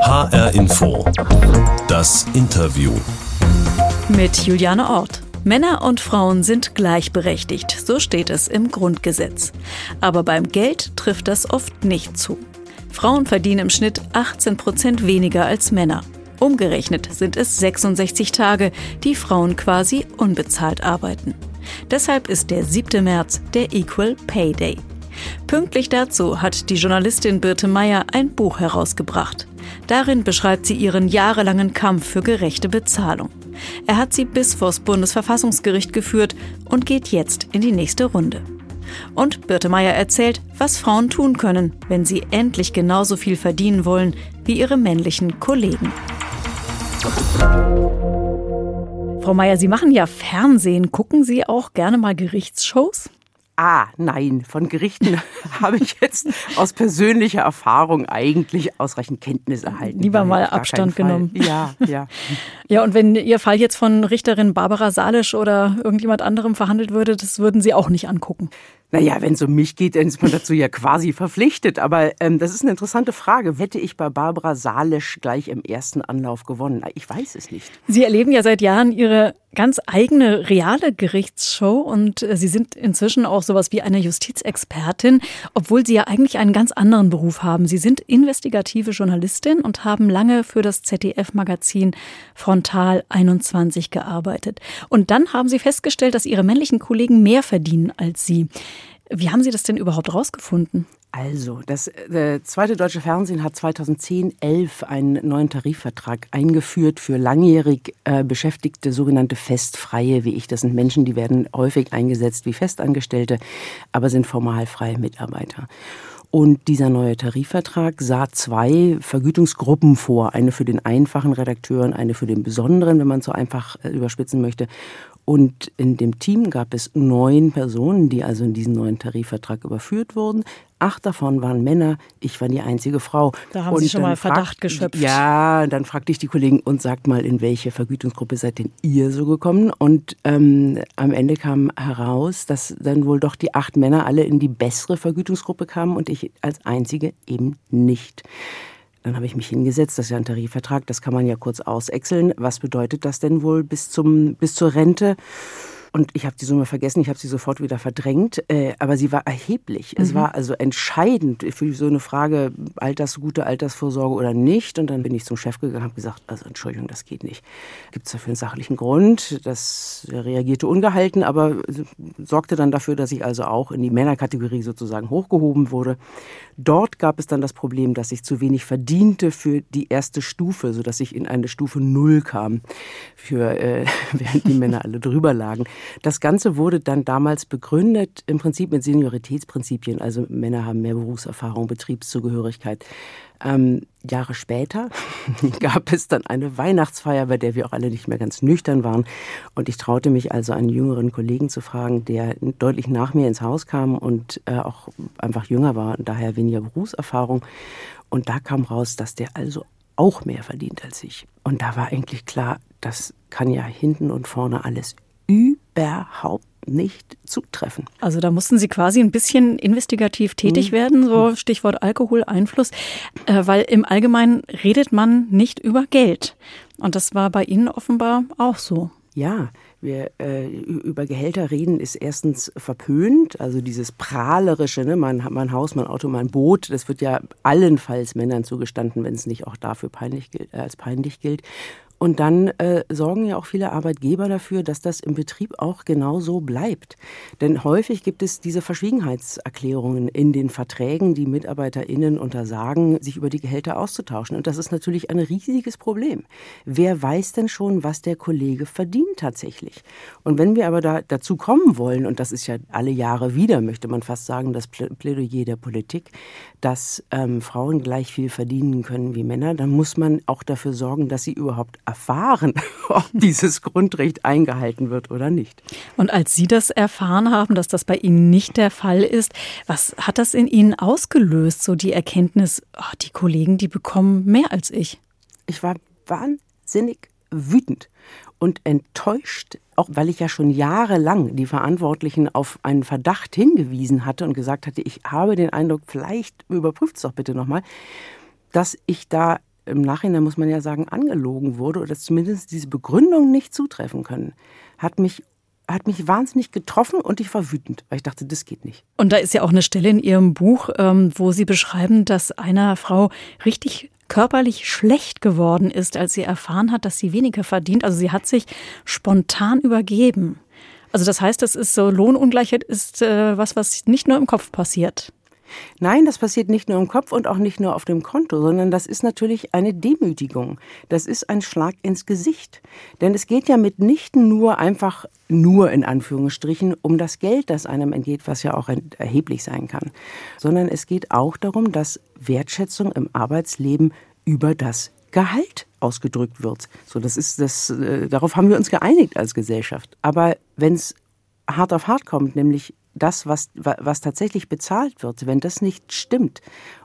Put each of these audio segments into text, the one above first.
HR Info. Das Interview. Mit Juliane Ort. Männer und Frauen sind gleichberechtigt, so steht es im Grundgesetz. Aber beim Geld trifft das oft nicht zu. Frauen verdienen im Schnitt 18 Prozent weniger als Männer. Umgerechnet sind es 66 Tage, die Frauen quasi unbezahlt arbeiten. Deshalb ist der 7. März der Equal Pay Day. Pünktlich dazu hat die Journalistin Birte Meyer ein Buch herausgebracht. Darin beschreibt sie ihren jahrelangen Kampf für gerechte Bezahlung. Er hat sie bis vors Bundesverfassungsgericht geführt und geht jetzt in die nächste Runde. Und Birte Meyer erzählt, was Frauen tun können, wenn sie endlich genauso viel verdienen wollen wie ihre männlichen Kollegen. Frau Meyer, Sie machen ja Fernsehen. Gucken Sie auch gerne mal Gerichtsshows? Ah, nein, von Gerichten habe ich jetzt aus persönlicher Erfahrung eigentlich ausreichend Kenntnis erhalten. Lieber mal Abstand genommen. Ja, ja. ja, und wenn Ihr Fall jetzt von Richterin Barbara Salisch oder irgendjemand anderem verhandelt würde, das würden Sie auch nicht angucken. Naja, wenn es um mich geht, dann ist man dazu ja quasi verpflichtet. Aber ähm, das ist eine interessante Frage. Hätte ich bei Barbara Salisch gleich im ersten Anlauf gewonnen? Ich weiß es nicht. Sie erleben ja seit Jahren Ihre ganz eigene reale Gerichtsshow und äh, Sie sind inzwischen auch sowas wie eine Justizexpertin, obwohl Sie ja eigentlich einen ganz anderen Beruf haben. Sie sind investigative Journalistin und haben lange für das ZDF-Magazin Frontal 21 gearbeitet. Und dann haben Sie festgestellt, dass Ihre männlichen Kollegen mehr verdienen als Sie. Wie haben Sie das denn überhaupt rausgefunden? Also, das äh, zweite deutsche Fernsehen hat 2010, 11 einen neuen Tarifvertrag eingeführt für langjährig äh, Beschäftigte, sogenannte Festfreie, wie ich. Das sind Menschen, die werden häufig eingesetzt wie Festangestellte, aber sind formal freie Mitarbeiter. Und dieser neue Tarifvertrag sah zwei Vergütungsgruppen vor. Eine für den einfachen Redakteur und eine für den besonderen, wenn man so einfach äh, überspitzen möchte. Und in dem Team gab es neun Personen, die also in diesen neuen Tarifvertrag überführt wurden. Acht davon waren Männer, ich war die einzige Frau. Da haben und Sie schon mal Verdacht geschöpft. Ja, dann fragte ich die Kollegen und sagt mal, in welche Vergütungsgruppe seid denn ihr so gekommen? Und ähm, am Ende kam heraus, dass dann wohl doch die acht Männer alle in die bessere Vergütungsgruppe kamen und ich als einzige eben nicht. Dann habe ich mich hingesetzt, das ist ja ein Tarifvertrag, das kann man ja kurz ausexeln. Was bedeutet das denn wohl bis, zum, bis zur Rente? Und ich habe die Summe vergessen, ich habe sie sofort wieder verdrängt, äh, aber sie war erheblich. Mhm. Es war also entscheidend für so eine Frage, Alters, gute Altersvorsorge oder nicht. Und dann bin ich zum Chef gegangen und habe gesagt, also Entschuldigung, das geht nicht. Gibt es dafür einen sachlichen Grund? Das reagierte ungehalten, aber sorgte dann dafür, dass ich also auch in die Männerkategorie sozusagen hochgehoben wurde. Dort gab es dann das Problem, dass ich zu wenig verdiente für die erste Stufe, sodass ich in eine Stufe Null kam, für, äh, während die Männer alle drüber lagen. Das Ganze wurde dann damals begründet, im Prinzip mit Senioritätsprinzipien. Also Männer haben mehr Berufserfahrung, Betriebszugehörigkeit. Ähm, Jahre später gab es dann eine Weihnachtsfeier, bei der wir auch alle nicht mehr ganz nüchtern waren. Und ich traute mich also einen jüngeren Kollegen zu fragen, der deutlich nach mir ins Haus kam und äh, auch einfach jünger war und daher weniger Berufserfahrung. Und da kam raus, dass der also auch mehr verdient als ich. Und da war eigentlich klar, das kann ja hinten und vorne alles überhaupt nicht zutreffen. Also da mussten Sie quasi ein bisschen investigativ tätig mhm. werden, so Stichwort Alkoholeinfluss, äh, weil im Allgemeinen redet man nicht über Geld. Und das war bei Ihnen offenbar auch so. Ja, wir äh, über Gehälter reden ist erstens verpönt, also dieses prahlerische, ne, man hat mein Haus, mein Auto, mein Boot, das wird ja allenfalls Männern zugestanden, wenn es nicht auch dafür peinlich, äh, als peinlich gilt. Und dann äh, sorgen ja auch viele Arbeitgeber dafür, dass das im Betrieb auch genau so bleibt. Denn häufig gibt es diese Verschwiegenheitserklärungen in den Verträgen, die MitarbeiterInnen untersagen, sich über die Gehälter auszutauschen. Und das ist natürlich ein riesiges Problem. Wer weiß denn schon, was der Kollege verdient tatsächlich? Und wenn wir aber da, dazu kommen wollen, und das ist ja alle Jahre wieder, möchte man fast sagen, das Plädoyer der Politik, dass ähm, Frauen gleich viel verdienen können wie Männer, dann muss man auch dafür sorgen, dass sie überhaupt erfahren, ob dieses Grundrecht eingehalten wird oder nicht. Und als Sie das erfahren haben, dass das bei Ihnen nicht der Fall ist, was hat das in Ihnen ausgelöst, so die Erkenntnis, oh, die Kollegen, die bekommen mehr als ich? Ich war wahnsinnig wütend und enttäuscht, auch weil ich ja schon jahrelang die Verantwortlichen auf einen Verdacht hingewiesen hatte und gesagt hatte, ich habe den Eindruck, vielleicht überprüft es doch bitte nochmal, dass ich da im Nachhinein muss man ja sagen, angelogen wurde oder zumindest diese Begründung nicht zutreffen können, hat mich hat mich wahnsinnig getroffen und ich war wütend, weil ich dachte, das geht nicht. Und da ist ja auch eine Stelle in Ihrem Buch, ähm, wo Sie beschreiben, dass einer Frau richtig körperlich schlecht geworden ist, als sie erfahren hat, dass sie weniger verdient. Also sie hat sich spontan übergeben. Also das heißt, das ist so Lohnungleichheit ist äh, was, was nicht nur im Kopf passiert. Nein, das passiert nicht nur im Kopf und auch nicht nur auf dem Konto, sondern das ist natürlich eine Demütigung. Das ist ein Schlag ins Gesicht. Denn es geht ja mitnichten nur einfach, nur in Anführungsstrichen, um das Geld, das einem entgeht, was ja auch erheblich sein kann, sondern es geht auch darum, dass Wertschätzung im Arbeitsleben über das Gehalt ausgedrückt wird. So, das ist das, äh, darauf haben wir uns geeinigt als Gesellschaft. Aber wenn es hart auf hart kommt, nämlich das, was, was tatsächlich bezahlt wird, wenn das nicht stimmt,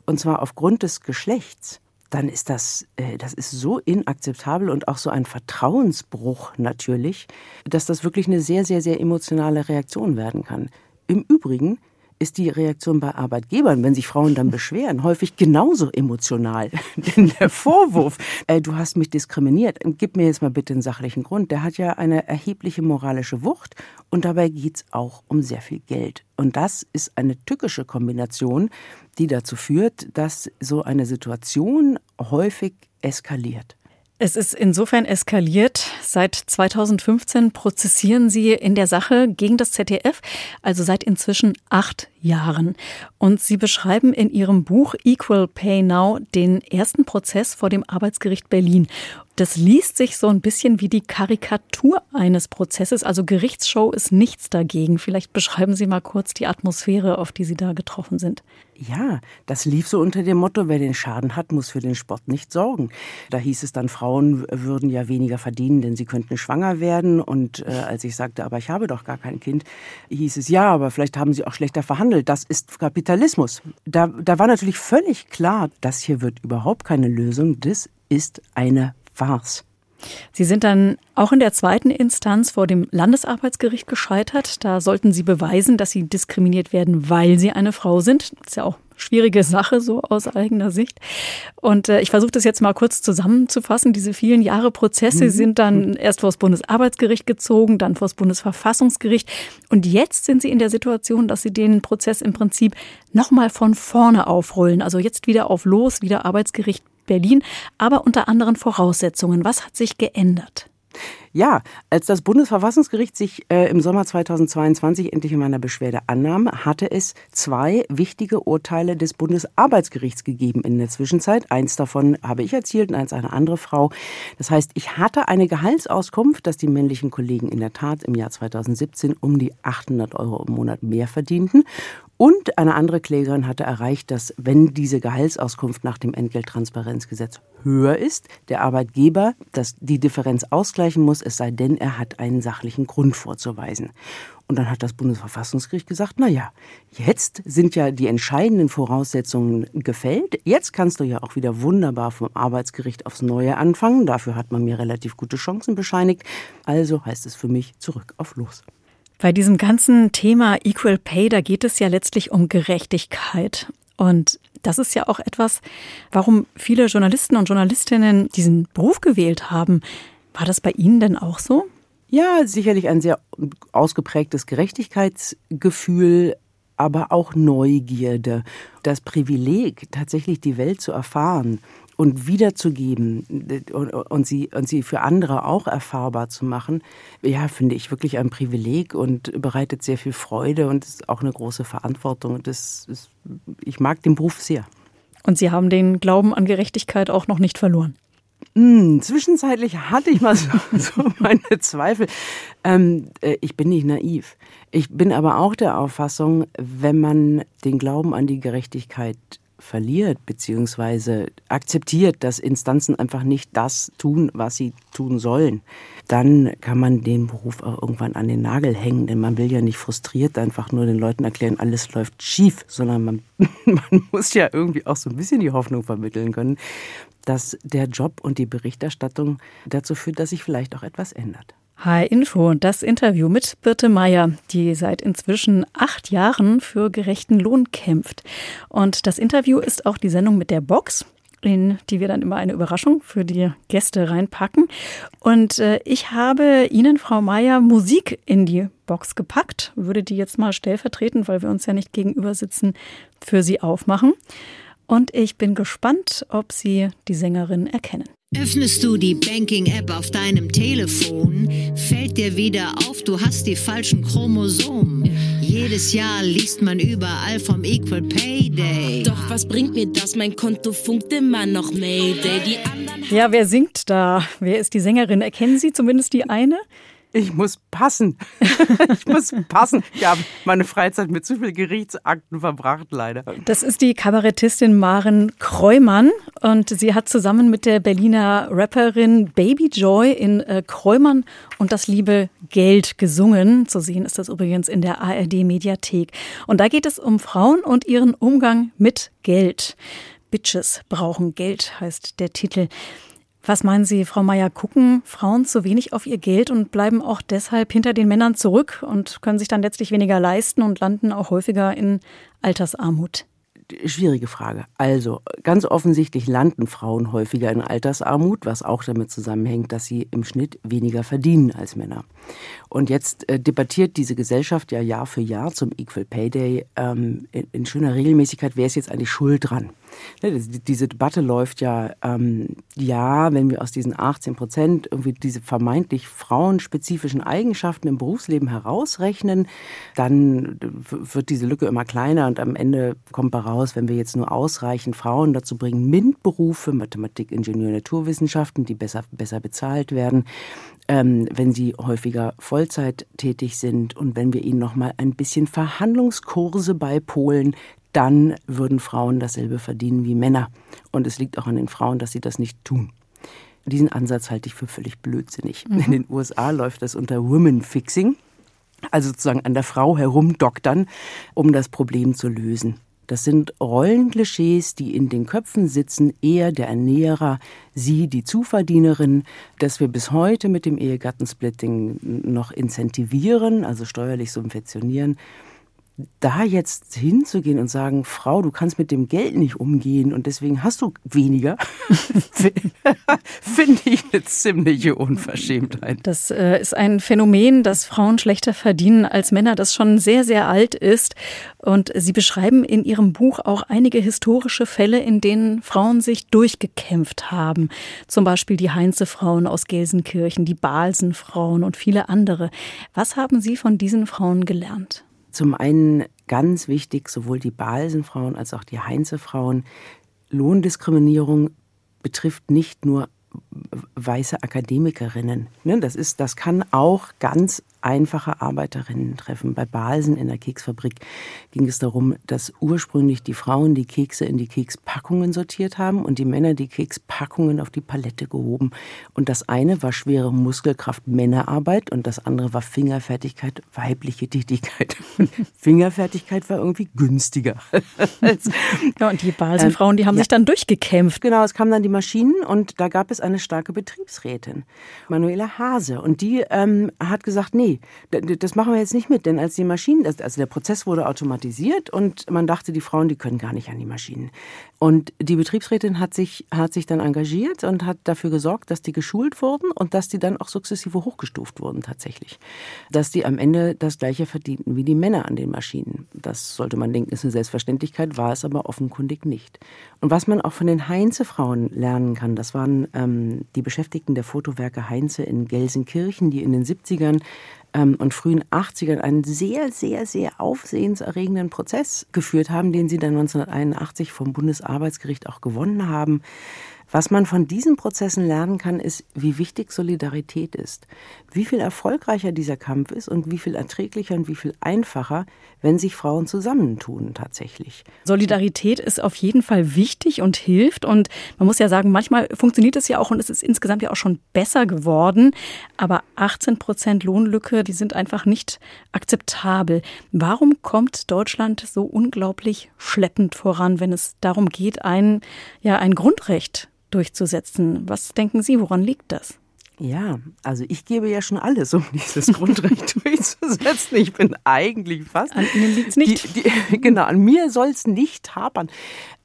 und zwar aufgrund des Geschlechts, dann ist das, äh, das ist so inakzeptabel und auch so ein Vertrauensbruch natürlich, dass das wirklich eine sehr, sehr, sehr emotionale Reaktion werden kann. Im Übrigen ist die Reaktion bei Arbeitgebern, wenn sich Frauen dann beschweren, häufig genauso emotional. Denn der Vorwurf, äh, du hast mich diskriminiert, gib mir jetzt mal bitte einen sachlichen Grund, der hat ja eine erhebliche moralische Wucht und dabei geht es auch um sehr viel Geld. Und das ist eine tückische Kombination, die dazu führt, dass so eine Situation häufig eskaliert. Es ist insofern eskaliert. Seit 2015 prozessieren Sie in der Sache gegen das ZDF, also seit inzwischen acht Jahren. Und Sie beschreiben in Ihrem Buch Equal Pay Now den ersten Prozess vor dem Arbeitsgericht Berlin. Das liest sich so ein bisschen wie die Karikatur eines Prozesses. Also Gerichtsshow ist nichts dagegen. Vielleicht beschreiben Sie mal kurz die Atmosphäre, auf die Sie da getroffen sind. Ja, das lief so unter dem Motto, wer den Schaden hat, muss für den Sport nicht sorgen. Da hieß es dann, Frauen würden ja weniger verdienen, denn sie könnten schwanger werden. Und äh, als ich sagte, aber ich habe doch gar kein Kind, hieß es, ja, aber vielleicht haben sie auch schlechter verhandelt. Das ist Kapitalismus. Da, da war natürlich völlig klar, das hier wird überhaupt keine Lösung. Das ist eine Farce. Sie sind dann auch in der zweiten Instanz vor dem Landesarbeitsgericht gescheitert. Da sollten Sie beweisen, dass Sie diskriminiert werden, weil Sie eine Frau sind. Das ist ja auch eine schwierige Sache, so aus eigener Sicht. Und äh, ich versuche das jetzt mal kurz zusammenzufassen. Diese vielen Jahre Prozesse mhm. sind dann erst vor das Bundesarbeitsgericht gezogen, dann vor das Bundesverfassungsgericht. Und jetzt sind Sie in der Situation, dass Sie den Prozess im Prinzip nochmal von vorne aufrollen. Also jetzt wieder auf Los, wieder Arbeitsgericht Berlin, aber unter anderen Voraussetzungen. Was hat sich geändert? Ja, als das Bundesverfassungsgericht sich äh, im Sommer 2022 endlich in meiner Beschwerde annahm, hatte es zwei wichtige Urteile des Bundesarbeitsgerichts gegeben in der Zwischenzeit. Eins davon habe ich erzielt und eins eine andere Frau. Das heißt, ich hatte eine Gehaltsauskunft, dass die männlichen Kollegen in der Tat im Jahr 2017 um die 800 Euro im Monat mehr verdienten. Und eine andere Klägerin hatte erreicht, dass wenn diese Gehaltsauskunft nach dem Entgelttransparenzgesetz höher ist, der Arbeitgeber das, die Differenz ausgleichen muss, es sei denn, er hat einen sachlichen Grund vorzuweisen. Und dann hat das Bundesverfassungsgericht gesagt, na ja, jetzt sind ja die entscheidenden Voraussetzungen gefällt. Jetzt kannst du ja auch wieder wunderbar vom Arbeitsgericht aufs Neue anfangen. Dafür hat man mir relativ gute Chancen bescheinigt. Also heißt es für mich zurück auf los. Bei diesem ganzen Thema Equal Pay, da geht es ja letztlich um Gerechtigkeit. Und das ist ja auch etwas, warum viele Journalisten und Journalistinnen diesen Beruf gewählt haben. War das bei Ihnen denn auch so? Ja, sicherlich ein sehr ausgeprägtes Gerechtigkeitsgefühl, aber auch Neugierde, das Privileg, tatsächlich die Welt zu erfahren und wiederzugeben und, sie, und sie für andere auch erfahrbar zu machen, ja, finde ich wirklich ein Privileg und bereitet sehr viel Freude und ist auch eine große Verantwortung. Und das ist, ich mag den Beruf sehr. Und Sie haben den Glauben an Gerechtigkeit auch noch nicht verloren. Hm, zwischenzeitlich hatte ich mal so, so meine Zweifel. Ähm, äh, ich bin nicht naiv. Ich bin aber auch der Auffassung, wenn man den Glauben an die Gerechtigkeit verliert, beziehungsweise akzeptiert, dass Instanzen einfach nicht das tun, was sie tun sollen, dann kann man den Beruf auch irgendwann an den Nagel hängen. Denn man will ja nicht frustriert einfach nur den Leuten erklären, alles läuft schief, sondern man, man muss ja irgendwie auch so ein bisschen die Hoffnung vermitteln können, dass der Job und die Berichterstattung dazu führt, dass sich vielleicht auch etwas ändert. Hi Info, das Interview mit Birte Meyer, die seit inzwischen acht Jahren für gerechten Lohn kämpft. Und das Interview ist auch die Sendung mit der Box. in die wir dann immer eine Überraschung für die Gäste reinpacken. Und äh, ich habe Ihnen, Frau Meier, Musik in die Box gepackt. Würde die jetzt mal stellvertretend, weil wir uns ja nicht gegenüber sitzen, für Sie aufmachen. Und ich bin gespannt, ob Sie die Sängerin erkennen. Öffnest du die Banking-App auf deinem Telefon, fällt dir wieder auf, du hast die falschen Chromosomen. Jedes Jahr liest man überall vom Equal Pay Day. Doch was bringt mir das? Mein Konto funkt immer noch Mayday. Die anderen Ja, wer singt da? Wer ist die Sängerin? Erkennen Sie zumindest die eine? Ich muss passen. ich muss passen. Ich habe meine Freizeit mit zu viel Gerichtsakten verbracht, leider. Das ist die Kabarettistin Maren Kreumann und sie hat zusammen mit der Berliner Rapperin Baby Joy in äh, Kreumann und das liebe Geld gesungen. Zu sehen ist das übrigens in der ARD Mediathek. Und da geht es um Frauen und ihren Umgang mit Geld. Bitches brauchen Geld heißt der Titel. Was meinen Sie, Frau Meier, gucken Frauen zu wenig auf ihr Geld und bleiben auch deshalb hinter den Männern zurück und können sich dann letztlich weniger leisten und landen auch häufiger in Altersarmut? Schwierige Frage. Also, ganz offensichtlich landen Frauen häufiger in Altersarmut, was auch damit zusammenhängt, dass sie im Schnitt weniger verdienen als Männer. Und jetzt äh, debattiert diese Gesellschaft ja Jahr für Jahr zum Equal Pay Day ähm, in, in, schöner Regelmäßigkeit, wer ist jetzt eigentlich schuld dran? Ne, diese Debatte läuft ja, ähm, ja, wenn wir aus diesen 18 Prozent irgendwie diese vermeintlich frauenspezifischen Eigenschaften im Berufsleben herausrechnen, dann wird diese Lücke immer kleiner und am Ende kommt bei raus, wenn wir jetzt nur ausreichend Frauen dazu bringen, MINT-Berufe, Mathematik, Ingenieur, Naturwissenschaften, die besser, besser bezahlt werden, ähm, wenn sie häufiger Vollzeit tätig sind und wenn wir ihnen noch mal ein bisschen Verhandlungskurse beipolen, dann würden Frauen dasselbe verdienen wie Männer. Und es liegt auch an den Frauen, dass sie das nicht tun. Diesen Ansatz halte ich für völlig blödsinnig. Mhm. In den USA läuft das unter Women Fixing, also sozusagen an der Frau herumdoktern, um das Problem zu lösen. Das sind Rollenklischees, die in den Köpfen sitzen, er der Ernährer, sie die Zuverdienerin, dass wir bis heute mit dem Ehegattensplitting noch incentivieren, also steuerlich subventionieren da jetzt hinzugehen und sagen, Frau, du kannst mit dem Geld nicht umgehen und deswegen hast du weniger, finde ich eine ziemliche Unverschämtheit. Das äh, ist ein Phänomen, dass Frauen schlechter verdienen als Männer, das schon sehr, sehr alt ist. Und Sie beschreiben in Ihrem Buch auch einige historische Fälle, in denen Frauen sich durchgekämpft haben. Zum Beispiel die Heinze-Frauen aus Gelsenkirchen, die Balsen-Frauen und viele andere. Was haben Sie von diesen Frauen gelernt? Zum einen ganz wichtig, sowohl die Balsenfrauen als auch die Heinze-Frauen. Lohndiskriminierung betrifft nicht nur weiße Akademikerinnen. Ne, das, ist, das kann auch ganz einfache Arbeiterinnen treffen. Bei Balsen in der Keksfabrik ging es darum, dass ursprünglich die Frauen die Kekse in die Kekspackungen sortiert haben und die Männer die Kekspackungen auf die Palette gehoben. Und das eine war schwere Muskelkraft Männerarbeit und das andere war Fingerfertigkeit weibliche Tätigkeit. Fingerfertigkeit war irgendwie günstiger. ja, und die Balsenfrauen, die haben ähm, ja. sich dann durchgekämpft. Genau, es kamen dann die Maschinen und da gab es eine starke Betriebsrätin, Manuela Hase. Und die ähm, hat gesagt, nee, das machen wir jetzt nicht mit, denn als die Maschinen, also der Prozess wurde automatisiert und man dachte, die Frauen, die können gar nicht an die Maschinen. Und die Betriebsrätin hat sich, hat sich dann engagiert und hat dafür gesorgt, dass die geschult wurden und dass die dann auch sukzessive hochgestuft wurden tatsächlich. Dass die am Ende das gleiche verdienten wie die Männer an den Maschinen. Das sollte man denken, ist eine Selbstverständlichkeit, war es aber offenkundig nicht. Und was man auch von den Heinze-Frauen lernen kann, das waren ähm, die Beschäftigten der Fotowerke Heinze in Gelsenkirchen, die in den 70ern ähm, und frühen 80ern einen sehr, sehr, sehr aufsehenserregenden Prozess geführt haben, den sie dann 1981 vom Bundesarbeitsgericht auch gewonnen haben. Was man von diesen Prozessen lernen kann, ist, wie wichtig Solidarität ist. Wie viel erfolgreicher dieser Kampf ist und wie viel erträglicher und wie viel einfacher, wenn sich Frauen zusammentun tatsächlich. Solidarität ist auf jeden Fall wichtig und hilft. Und man muss ja sagen, manchmal funktioniert es ja auch und es ist insgesamt ja auch schon besser geworden. Aber 18 Prozent Lohnlücke, die sind einfach nicht akzeptabel. Warum kommt Deutschland so unglaublich schleppend voran, wenn es darum geht, ein, ja, ein Grundrecht durchzusetzen. Was denken Sie, woran liegt das? Ja, also ich gebe ja schon alles, um dieses Grundrecht durchzusetzen. Ich bin eigentlich fast. An Ihnen liegt es nicht. Die, die, genau, an mir soll es nicht hapern.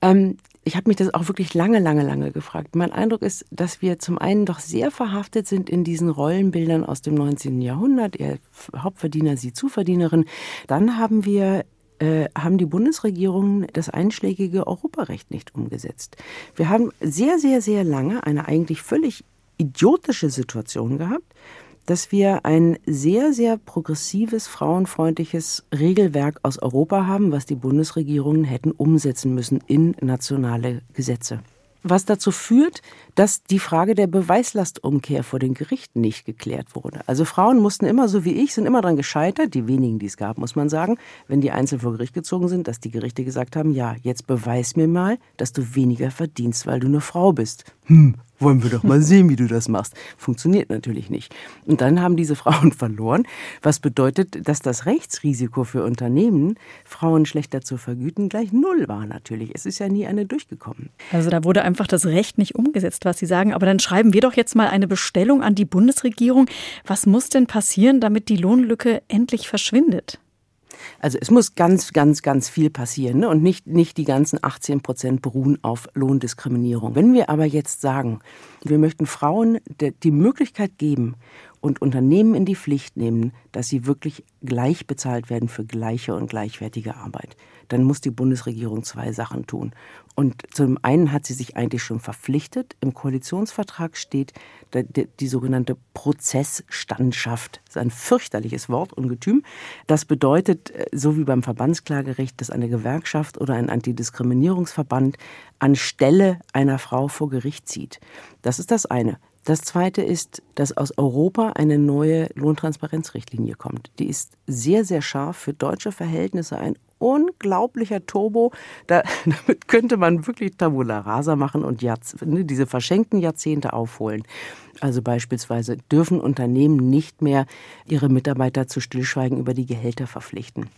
Ähm, ich habe mich das auch wirklich lange, lange, lange gefragt. Mein Eindruck ist, dass wir zum einen doch sehr verhaftet sind in diesen Rollenbildern aus dem 19. Jahrhundert. Er Hauptverdiener, sie Zuverdienerin. Dann haben wir äh, haben die Bundesregierungen das einschlägige Europarecht nicht umgesetzt. Wir haben sehr, sehr, sehr lange eine eigentlich völlig idiotische Situation gehabt, dass wir ein sehr, sehr progressives, frauenfreundliches Regelwerk aus Europa haben, was die Bundesregierungen hätten umsetzen müssen in nationale Gesetze was dazu führt, dass die Frage der Beweislastumkehr vor den Gerichten nicht geklärt wurde. Also Frauen mussten immer, so wie ich, sind immer daran gescheitert, die wenigen, die es gab, muss man sagen, wenn die einzeln vor Gericht gezogen sind, dass die Gerichte gesagt haben, ja, jetzt beweis mir mal, dass du weniger verdienst, weil du eine Frau bist. Hm, wollen wir doch mal sehen, wie du das machst. Funktioniert natürlich nicht. Und dann haben diese Frauen verloren, was bedeutet, dass das Rechtsrisiko für Unternehmen, Frauen schlechter zu vergüten, gleich null war natürlich. Es ist ja nie eine durchgekommen. Also da wurde einfach das Recht nicht umgesetzt, was Sie sagen. Aber dann schreiben wir doch jetzt mal eine Bestellung an die Bundesregierung. Was muss denn passieren, damit die Lohnlücke endlich verschwindet? Also es muss ganz, ganz, ganz viel passieren ne? und nicht, nicht die ganzen 18 Prozent beruhen auf Lohndiskriminierung. Wenn wir aber jetzt sagen, wir möchten Frauen die Möglichkeit geben und Unternehmen in die Pflicht nehmen, dass sie wirklich gleich bezahlt werden für gleiche und gleichwertige Arbeit, dann muss die Bundesregierung zwei Sachen tun. Und zum einen hat sie sich eigentlich schon verpflichtet. Im Koalitionsvertrag steht die, die sogenannte Prozessstandschaft. Das ist ein fürchterliches Wort, Ungetüm. Das bedeutet, äh, so wie beim Verbandsklagerecht, dass eine Gewerkschaft oder ein Antidiskriminierungsverband anstelle einer Frau vor Gericht zieht. Das ist das eine. Das Zweite ist, dass aus Europa eine neue Lohntransparenzrichtlinie kommt. Die ist sehr, sehr scharf für deutsche Verhältnisse, ein unglaublicher Turbo. Da, damit könnte man wirklich Tabula Rasa machen und Jahrz ne, diese verschenkten Jahrzehnte aufholen. Also beispielsweise dürfen Unternehmen nicht mehr ihre Mitarbeiter zu Stillschweigen über die Gehälter verpflichten.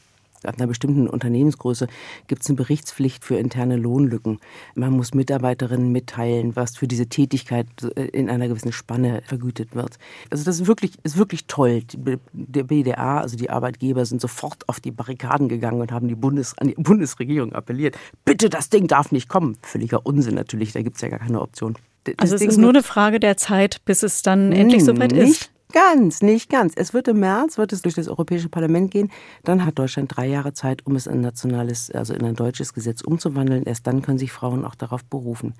Ab einer bestimmten Unternehmensgröße gibt es eine Berichtspflicht für interne Lohnlücken. Man muss Mitarbeiterinnen mitteilen, was für diese Tätigkeit in einer gewissen Spanne vergütet wird. Also das ist wirklich, ist wirklich toll. Der BDA, also die Arbeitgeber, sind sofort auf die Barrikaden gegangen und haben die Bundes, an die Bundesregierung appelliert. Bitte, das Ding darf nicht kommen. Völliger Unsinn natürlich, da gibt es ja gar keine Option. Das also es Ding ist nur eine Frage der Zeit, bis es dann endlich soweit ist. Ganz, nicht ganz. Es wird im März, wird es durch das Europäische Parlament gehen. Dann hat Deutschland drei Jahre Zeit, um es in ein nationales, also in ein deutsches Gesetz umzuwandeln. Erst dann können sich Frauen auch darauf berufen.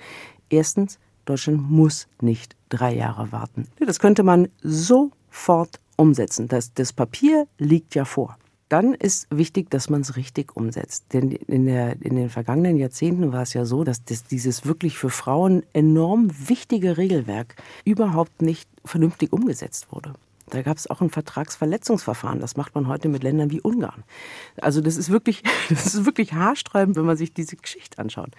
Erstens, Deutschland muss nicht drei Jahre warten. Das könnte man sofort umsetzen. Das, das Papier liegt ja vor dann ist wichtig, dass man es richtig umsetzt. Denn in, der, in den vergangenen Jahrzehnten war es ja so, dass das, dieses wirklich für Frauen enorm wichtige Regelwerk überhaupt nicht vernünftig umgesetzt wurde. Da gab es auch ein Vertragsverletzungsverfahren. Das macht man heute mit Ländern wie Ungarn. Also das ist wirklich, das ist wirklich haarsträubend, wenn man sich diese Geschichte anschaut.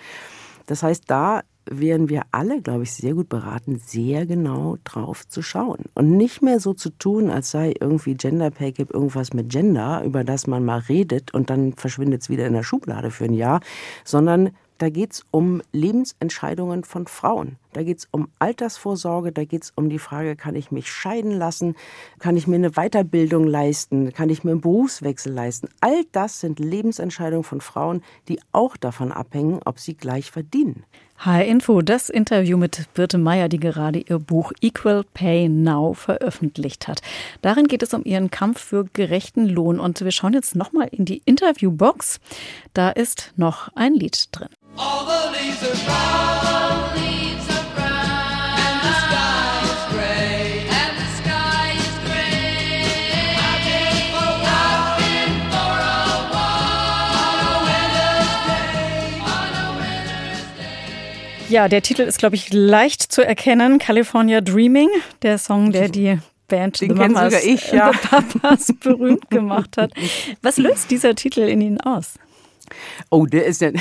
Das heißt, da wären wir alle, glaube ich, sehr gut beraten, sehr genau drauf zu schauen. Und nicht mehr so zu tun, als sei irgendwie Gender Pay Gap irgendwas mit Gender, über das man mal redet und dann verschwindet es wieder in der Schublade für ein Jahr, sondern da geht es um Lebensentscheidungen von Frauen. Da geht es um Altersvorsorge, da geht es um die Frage, kann ich mich scheiden lassen, kann ich mir eine Weiterbildung leisten, kann ich mir einen Berufswechsel leisten. All das sind Lebensentscheidungen von Frauen, die auch davon abhängen, ob sie gleich verdienen. HR Info, das Interview mit Birte Meyer, die gerade ihr Buch Equal Pay Now veröffentlicht hat. Darin geht es um ihren Kampf für gerechten Lohn. Und wir schauen jetzt nochmal in die Interviewbox. Da ist noch ein Lied drin. All the leaves are brown. Ja, der Titel ist, glaube ich, leicht zu erkennen. California Dreaming, der Song, der die Band Den The Mamas, sogar ich, ja. The Papas berühmt gemacht hat. Was löst dieser Titel in Ihnen aus? Oh, der ist ja,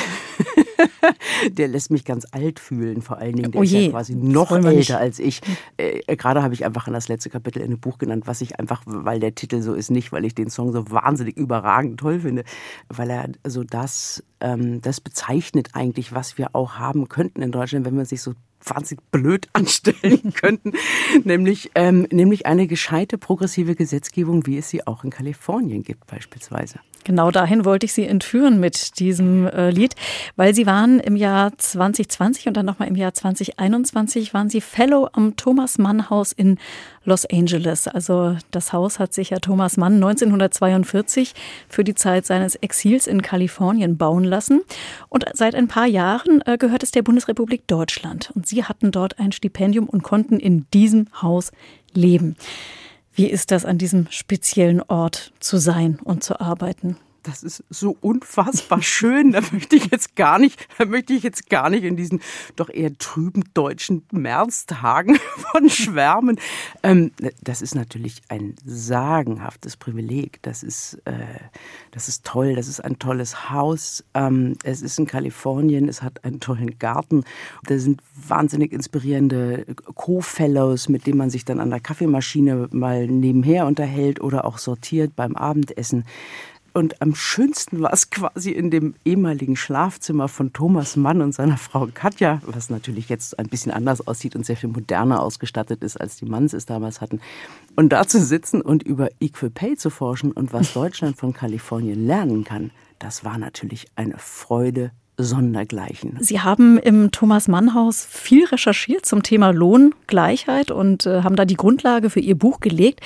der lässt mich ganz alt fühlen, vor allen Dingen. Der oh ist ja quasi noch älter als ich. Äh, gerade habe ich einfach an das letzte Kapitel in dem Buch genannt, was ich einfach, weil der Titel so ist, nicht, weil ich den Song so wahnsinnig überragend toll finde, weil er so das, ähm, das bezeichnet eigentlich, was wir auch haben könnten in Deutschland, wenn man sich so wahnsinnig blöd anstellen könnten, nämlich, ähm, nämlich eine gescheite progressive Gesetzgebung, wie es sie auch in Kalifornien gibt beispielsweise. Genau dahin wollte ich Sie entführen mit diesem äh, Lied, weil Sie waren im Jahr 2020 und dann nochmal im Jahr 2021 waren Sie Fellow am Thomas Mann Haus in Los Angeles. Also das Haus hat sich ja Thomas Mann 1942 für die Zeit seines Exils in Kalifornien bauen lassen. Und seit ein paar Jahren äh, gehört es der Bundesrepublik Deutschland. Und Sie hatten dort ein Stipendium und konnten in diesem Haus leben. Wie ist das an diesem speziellen Ort zu sein und zu arbeiten? Das ist so unfassbar schön. Da möchte ich jetzt gar nicht, da möchte ich jetzt gar nicht in diesen doch eher trüben deutschen Märztagen von schwärmen. Ähm, das ist natürlich ein sagenhaftes Privileg. Das ist, äh, das ist toll. Das ist ein tolles Haus. Ähm, es ist in Kalifornien. Es hat einen tollen Garten. Da sind wahnsinnig inspirierende Co-Fellows, mit denen man sich dann an der Kaffeemaschine mal nebenher unterhält oder auch sortiert beim Abendessen. Und am schönsten war es quasi in dem ehemaligen Schlafzimmer von Thomas Mann und seiner Frau Katja, was natürlich jetzt ein bisschen anders aussieht und sehr viel moderner ausgestattet ist, als die Manns es damals hatten. Und da zu sitzen und über Equal Pay zu forschen und was Deutschland von Kalifornien lernen kann, das war natürlich eine Freude Sondergleichen. Sie haben im Thomas Mann Haus viel recherchiert zum Thema Lohngleichheit und äh, haben da die Grundlage für Ihr Buch gelegt.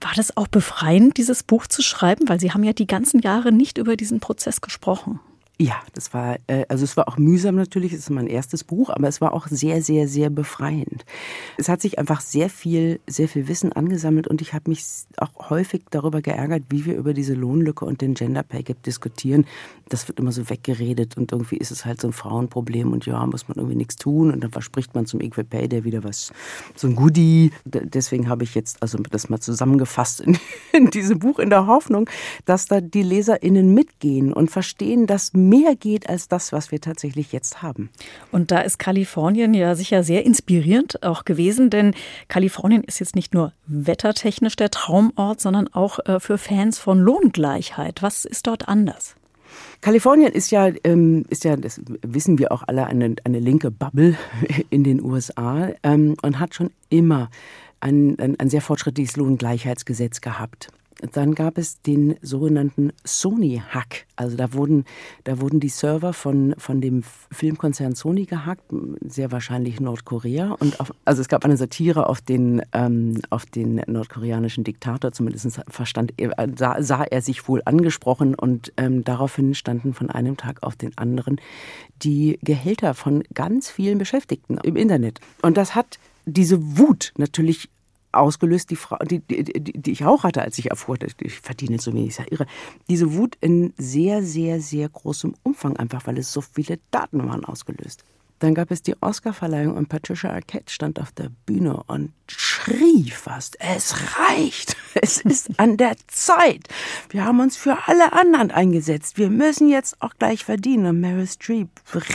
War das auch befreiend, dieses Buch zu schreiben? Weil Sie haben ja die ganzen Jahre nicht über diesen Prozess gesprochen. Ja, das war, äh, also es war auch mühsam natürlich, es ist mein erstes Buch, aber es war auch sehr, sehr, sehr befreiend. Es hat sich einfach sehr viel, sehr viel Wissen angesammelt und ich habe mich auch häufig darüber geärgert, wie wir über diese Lohnlücke und den Gender Pay Gap diskutieren. Das wird immer so weggeredet und irgendwie ist es halt so ein Frauenproblem und ja, muss man irgendwie nichts tun und dann verspricht man zum Equal Pay der wieder was, so ein Goodie. Deswegen habe ich jetzt also das mal zusammengefasst in, in diesem Buch in der Hoffnung, dass da die LeserInnen mitgehen und verstehen, dass mehr geht als das, was wir tatsächlich jetzt haben. Und da ist Kalifornien ja sicher sehr inspirierend auch gewesen, denn Kalifornien ist jetzt nicht nur wettertechnisch der Traumort, sondern auch äh, für Fans von Lohngleichheit. Was ist dort anders? Kalifornien ist ja, ähm, ist ja, das wissen wir auch alle, eine, eine linke Bubble in den USA ähm, und hat schon immer ein, ein, ein sehr fortschrittliches Lohngleichheitsgesetz gehabt. Dann gab es den sogenannten Sony-Hack. Also da wurden, da wurden die Server von, von dem Filmkonzern Sony gehackt, sehr wahrscheinlich Nordkorea. Und auf, also es gab eine Satire auf den, ähm, auf den nordkoreanischen Diktator, zumindest verstand er, sah, sah er sich wohl angesprochen und ähm, daraufhin standen von einem Tag auf den anderen die Gehälter von ganz vielen Beschäftigten im Internet. Und das hat diese Wut natürlich ausgelöst, die, Frau, die, die, die, ich auch hatte, als ich erfuhr, ich verdiene so wenig, ist ja irre. Diese Wut in sehr, sehr, sehr großem Umfang, einfach weil es so viele Daten waren ausgelöst. Dann gab es die Oscarverleihung und Patricia Arquette stand auf der Bühne und schrie fast, es reicht, es ist an der Zeit. Wir haben uns für alle anderen eingesetzt. Wir müssen jetzt auch gleich verdienen. Und Meryl Streep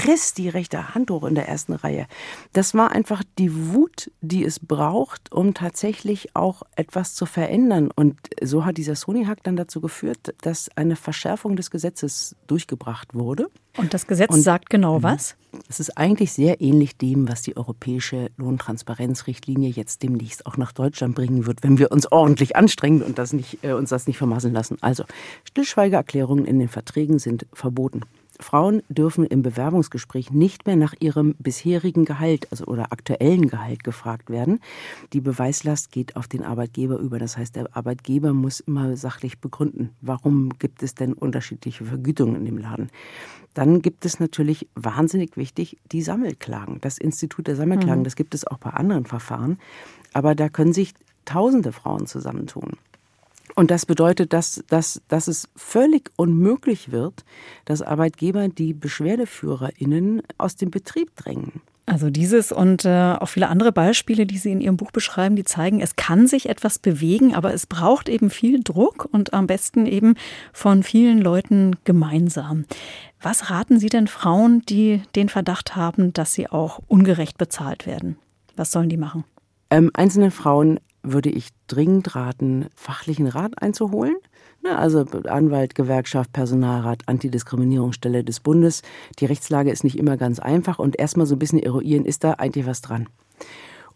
riss die rechte Hand hoch in der ersten Reihe. Das war einfach die Wut, die es braucht, um tatsächlich auch etwas zu verändern. Und so hat dieser Sony-Hack dann dazu geführt, dass eine Verschärfung des Gesetzes durchgebracht wurde. Und das Gesetz und, sagt genau was? Es ist eigentlich sehr ähnlich dem, was die europäische Lohntransparenzrichtlinie jetzt demnächst auch nach Deutschland bringen wird, wenn wir uns ordentlich anstrengen und das nicht, äh, uns das nicht vermasseln lassen. Also, Stillschweigeerklärungen in den Verträgen sind verboten. Frauen dürfen im Bewerbungsgespräch nicht mehr nach ihrem bisherigen Gehalt also oder aktuellen Gehalt gefragt werden. Die Beweislast geht auf den Arbeitgeber über. Das heißt, der Arbeitgeber muss immer sachlich begründen, warum gibt es denn unterschiedliche Vergütungen in dem Laden. Dann gibt es natürlich wahnsinnig wichtig die Sammelklagen. Das Institut der Sammelklagen, mhm. das gibt es auch bei anderen Verfahren. Aber da können sich tausende Frauen zusammentun. Und das bedeutet, dass, dass, dass es völlig unmöglich wird, dass Arbeitgeber die BeschwerdeführerInnen aus dem Betrieb drängen. Also dieses und äh, auch viele andere Beispiele, die Sie in Ihrem Buch beschreiben, die zeigen, es kann sich etwas bewegen, aber es braucht eben viel Druck und am besten eben von vielen Leuten gemeinsam. Was raten Sie denn Frauen, die den Verdacht haben, dass sie auch ungerecht bezahlt werden? Was sollen die machen? Ähm, einzelnen Frauen würde ich dringend raten, fachlichen Rat einzuholen. Ne, also Anwalt, Gewerkschaft, Personalrat, Antidiskriminierungsstelle des Bundes. Die Rechtslage ist nicht immer ganz einfach und erstmal so ein bisschen eruieren, ist da eigentlich was dran.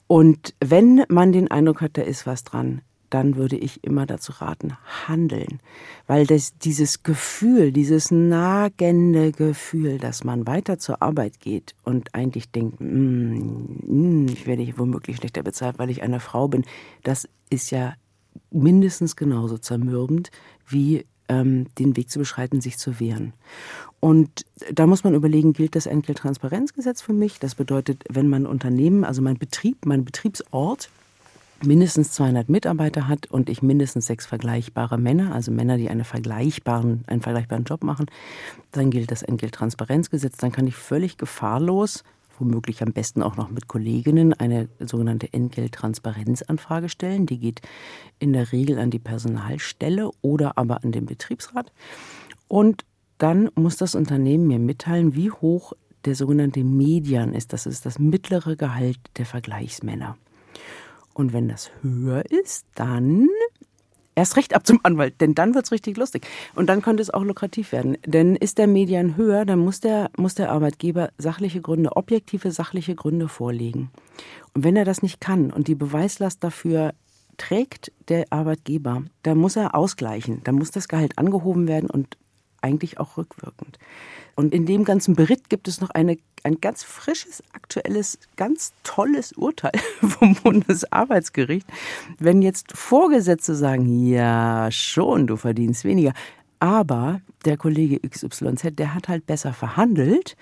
Und wenn man den Eindruck hat, da ist was dran, dann würde ich immer dazu raten, handeln. Weil das, dieses Gefühl, dieses nagende Gefühl, dass man weiter zur Arbeit geht und eigentlich denkt, mm, mm, ich werde hier womöglich schlechter bezahlt, weil ich eine Frau bin, das ist ja mindestens genauso zermürbend wie ähm, den Weg zu beschreiten, sich zu wehren. Und da muss man überlegen, gilt das Entgelttransparenzgesetz für mich? Das bedeutet, wenn mein Unternehmen, also mein Betrieb, mein Betriebsort mindestens 200 Mitarbeiter hat und ich mindestens sechs vergleichbare Männer, also Männer, die eine vergleichbaren, einen vergleichbaren Job machen, dann gilt das Entgelttransparenzgesetz. Dann kann ich völlig gefahrlos, womöglich am besten auch noch mit Kolleginnen, eine sogenannte Entgelttransparenzanfrage stellen. Die geht in der Regel an die Personalstelle oder aber an den Betriebsrat. Und dann muss das Unternehmen mir mitteilen, wie hoch der sogenannte Median ist. Das ist das mittlere Gehalt der Vergleichsmänner. Und wenn das höher ist, dann erst recht ab zum Anwalt, denn dann wird es richtig lustig. Und dann könnte es auch lukrativ werden. Denn ist der Median höher, dann muss der, muss der Arbeitgeber sachliche Gründe, objektive sachliche Gründe vorlegen. Und wenn er das nicht kann und die Beweislast dafür trägt der Arbeitgeber, dann muss er ausgleichen. Dann muss das Gehalt angehoben werden und eigentlich auch rückwirkend. Und in dem ganzen Bericht gibt es noch eine, ein ganz frisches, aktuelles, ganz tolles Urteil vom Bundesarbeitsgericht. Wenn jetzt Vorgesetzte sagen, ja schon, du verdienst weniger, aber der Kollege XYZ, der hat halt besser verhandelt,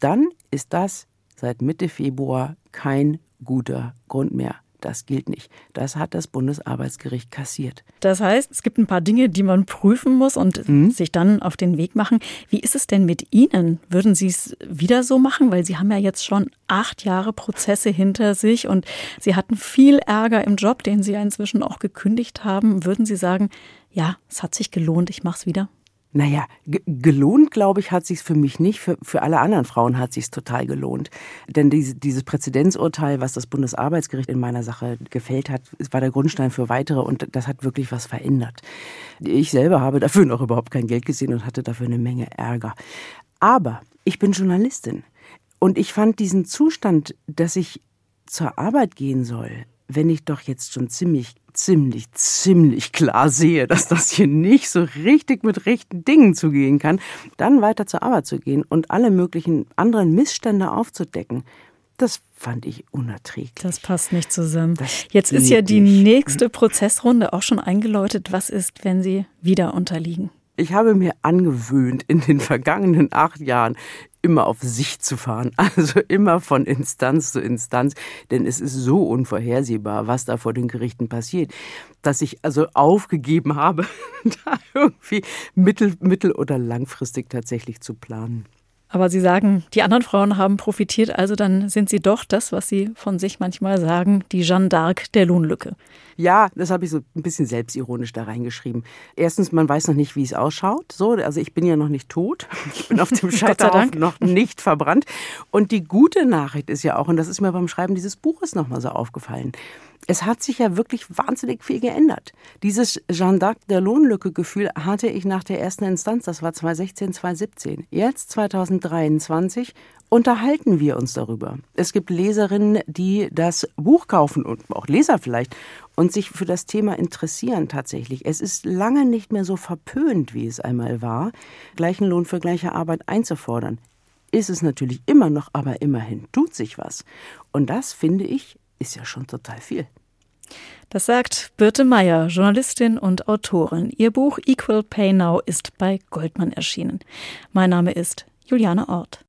dann ist das seit Mitte Februar kein guter Grund mehr das gilt nicht. Das hat das Bundesarbeitsgericht kassiert. Das heißt, es gibt ein paar Dinge, die man prüfen muss und mhm. sich dann auf den Weg machen. Wie ist es denn mit Ihnen? Würden Sie es wieder so machen? Weil Sie haben ja jetzt schon acht Jahre Prozesse hinter sich und Sie hatten viel Ärger im Job, den Sie ja inzwischen auch gekündigt haben. Würden Sie sagen, ja, es hat sich gelohnt, ich mache es wieder? Naja, gelohnt, glaube ich, hat sich's für mich nicht. Für, für alle anderen Frauen hat sich's total gelohnt. Denn diese, dieses Präzedenzurteil, was das Bundesarbeitsgericht in meiner Sache gefällt hat, war der Grundstein für weitere und das hat wirklich was verändert. Ich selber habe dafür noch überhaupt kein Geld gesehen und hatte dafür eine Menge Ärger. Aber ich bin Journalistin und ich fand diesen Zustand, dass ich zur Arbeit gehen soll, wenn ich doch jetzt schon ziemlich, ziemlich, ziemlich klar sehe, dass das hier nicht so richtig mit rechten Dingen zugehen kann, dann weiter zur Arbeit zu gehen und alle möglichen anderen Missstände aufzudecken, das fand ich unerträglich. Das passt nicht zusammen. Das Jetzt ist ja die nicht. nächste Prozessrunde auch schon eingeläutet. Was ist, wenn Sie wieder unterliegen? Ich habe mir angewöhnt, in den vergangenen acht Jahren immer auf sich zu fahren, also immer von Instanz zu Instanz, denn es ist so unvorhersehbar, was da vor den Gerichten passiert, dass ich also aufgegeben habe, da irgendwie mittel-, mittel oder langfristig tatsächlich zu planen. Aber Sie sagen, die anderen Frauen haben profitiert, also dann sind Sie doch das, was Sie von sich manchmal sagen, die Jeanne d'Arc der Lohnlücke. Ja, das habe ich so ein bisschen selbstironisch da reingeschrieben. Erstens, man weiß noch nicht, wie es ausschaut. So, also ich bin ja noch nicht tot. Ich bin auf dem Scheiterhaufen noch nicht verbrannt. Und die gute Nachricht ist ja auch, und das ist mir beim Schreiben dieses Buches nochmal so aufgefallen, es hat sich ja wirklich wahnsinnig viel geändert. Dieses Jeanne d'Arc der Lohnlücke-Gefühl hatte ich nach der ersten Instanz, das war 2016, 2017. Jetzt, 2023, unterhalten wir uns darüber. Es gibt Leserinnen, die das Buch kaufen und auch Leser vielleicht und sich für das Thema interessieren tatsächlich. Es ist lange nicht mehr so verpönt, wie es einmal war, gleichen Lohn für gleiche Arbeit einzufordern. Ist es natürlich immer noch, aber immerhin tut sich was. Und das, finde ich, ist ja schon total viel. Das sagt Birte Meyer, Journalistin und Autorin. Ihr Buch Equal Pay Now ist bei Goldman erschienen. Mein Name ist Juliane Ort.